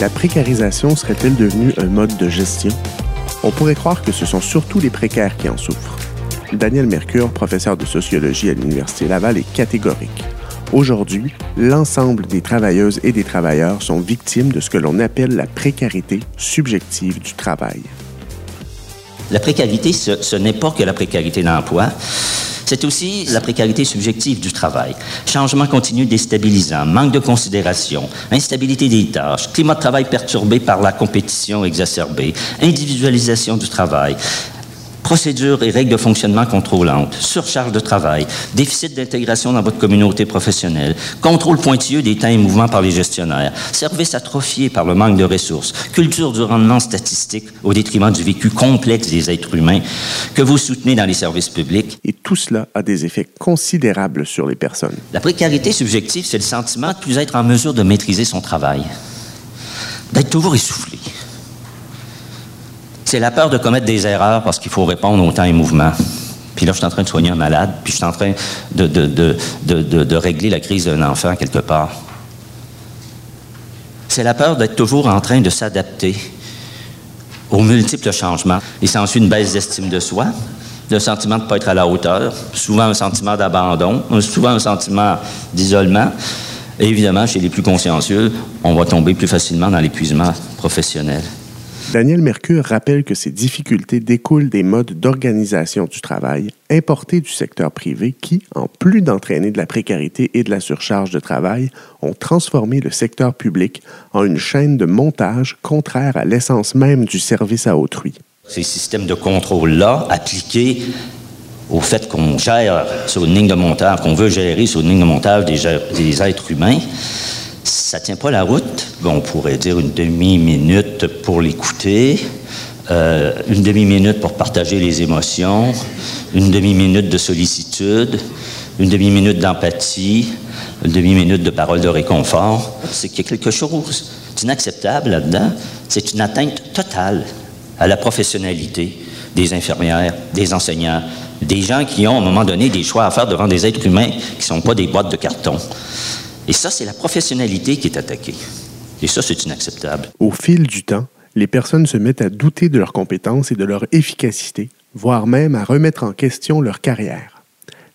La précarisation serait-elle devenue un mode de gestion? On pourrait croire que ce sont surtout les précaires qui en souffrent. Daniel Mercure, professeur de sociologie à l'Université Laval, est catégorique. Aujourd'hui, l'ensemble des travailleuses et des travailleurs sont victimes de ce que l'on appelle la précarité subjective du travail. La précarité, ce, n'est pas que la précarité d'emploi. C'est aussi la précarité subjective du travail. Changement continu déstabilisant, manque de considération, instabilité des tâches, climat de travail perturbé par la compétition exacerbée, individualisation du travail, procédures et règles de fonctionnement contrôlantes, surcharge de travail, déficit d'intégration dans votre communauté professionnelle, contrôle pointilleux des temps et mouvements par les gestionnaires, services atrophiés par le manque de ressources, culture du rendement statistique au détriment du vécu complexe des êtres humains que vous soutenez dans les services publics. Et tout cela a des effets considérables sur les personnes. La précarité subjective, c'est le sentiment de plus être en mesure de maîtriser son travail, d'être toujours essoufflé c'est la peur de commettre des erreurs parce qu'il faut répondre au temps et mouvement. Puis là, je suis en train de soigner un malade, puis je suis en train de, régler la crise d'un enfant quelque part. C'est la peur d'être toujours en train de s'adapter aux multiples changements. Il s'ensuit une baisse d'estime de soi, le sentiment de ne pas être à la hauteur, souvent un sentiment d'abandon, souvent un sentiment d'isolement. Et évidemment, chez les plus consciencieux, on va tomber plus facilement dans l'épuisement professionnel. Daniel Mercure rappelle que ces difficultés découlent des modes d'organisation du travail importés du secteur privé qui, en plus d'entraîner de la précarité et de la surcharge de travail, ont transformé le secteur public en une chaîne de montage contraire à l'essence même du service à autrui. Ces systèmes de contrôle-là, appliqués au fait qu'on gère sur une ligne de montage, qu'on veut gérer sur une ligne de montage des, des êtres humains, ça tient pas la route. on pourrait dire une demi-minute pour l'écouter, euh, une demi-minute pour partager les émotions, une demi-minute de sollicitude, une demi-minute d'empathie, une demi-minute de parole de réconfort. C'est qu'il y a quelque chose d'inacceptable là-dedans. C'est une atteinte totale à la professionnalité des infirmières, des enseignants, des gens qui ont à un moment donné des choix à faire devant des êtres humains qui ne sont pas des boîtes de carton. Et ça, c'est la professionnalité qui est attaquée. Et ça, c'est inacceptable. Au fil du temps, les personnes se mettent à douter de leurs compétences et de leur efficacité, voire même à remettre en question leur carrière.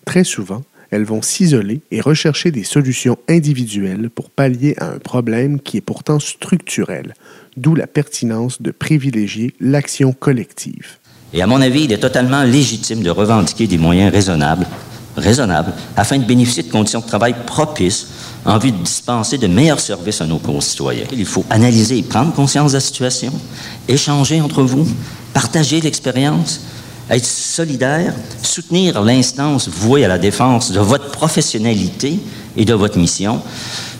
Très souvent, elles vont s'isoler et rechercher des solutions individuelles pour pallier à un problème qui est pourtant structurel, d'où la pertinence de privilégier l'action collective. Et à mon avis, il est totalement légitime de revendiquer des moyens raisonnables, raisonnables afin de bénéficier de conditions de travail propices en vue de dispenser de meilleurs services à nos concitoyens. Il faut analyser et prendre conscience de la situation, échanger entre vous, partager l'expérience, être solidaire, soutenir l'instance vouée à la défense de votre professionnalité et de votre mission.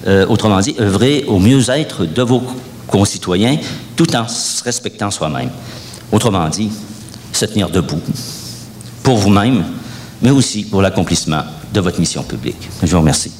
Euh, autrement dit, œuvrer au mieux-être de vos concitoyens tout en se respectant soi-même. Autrement dit, se tenir debout pour vous-même, mais aussi pour l'accomplissement de votre mission publique. Je vous remercie.